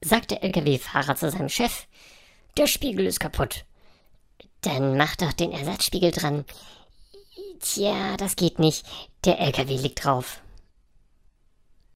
sagt der LKW-Fahrer zu seinem Chef. Der Spiegel ist kaputt. Dann mach doch den Ersatzspiegel dran. Tja, das geht nicht. Der LKW liegt drauf.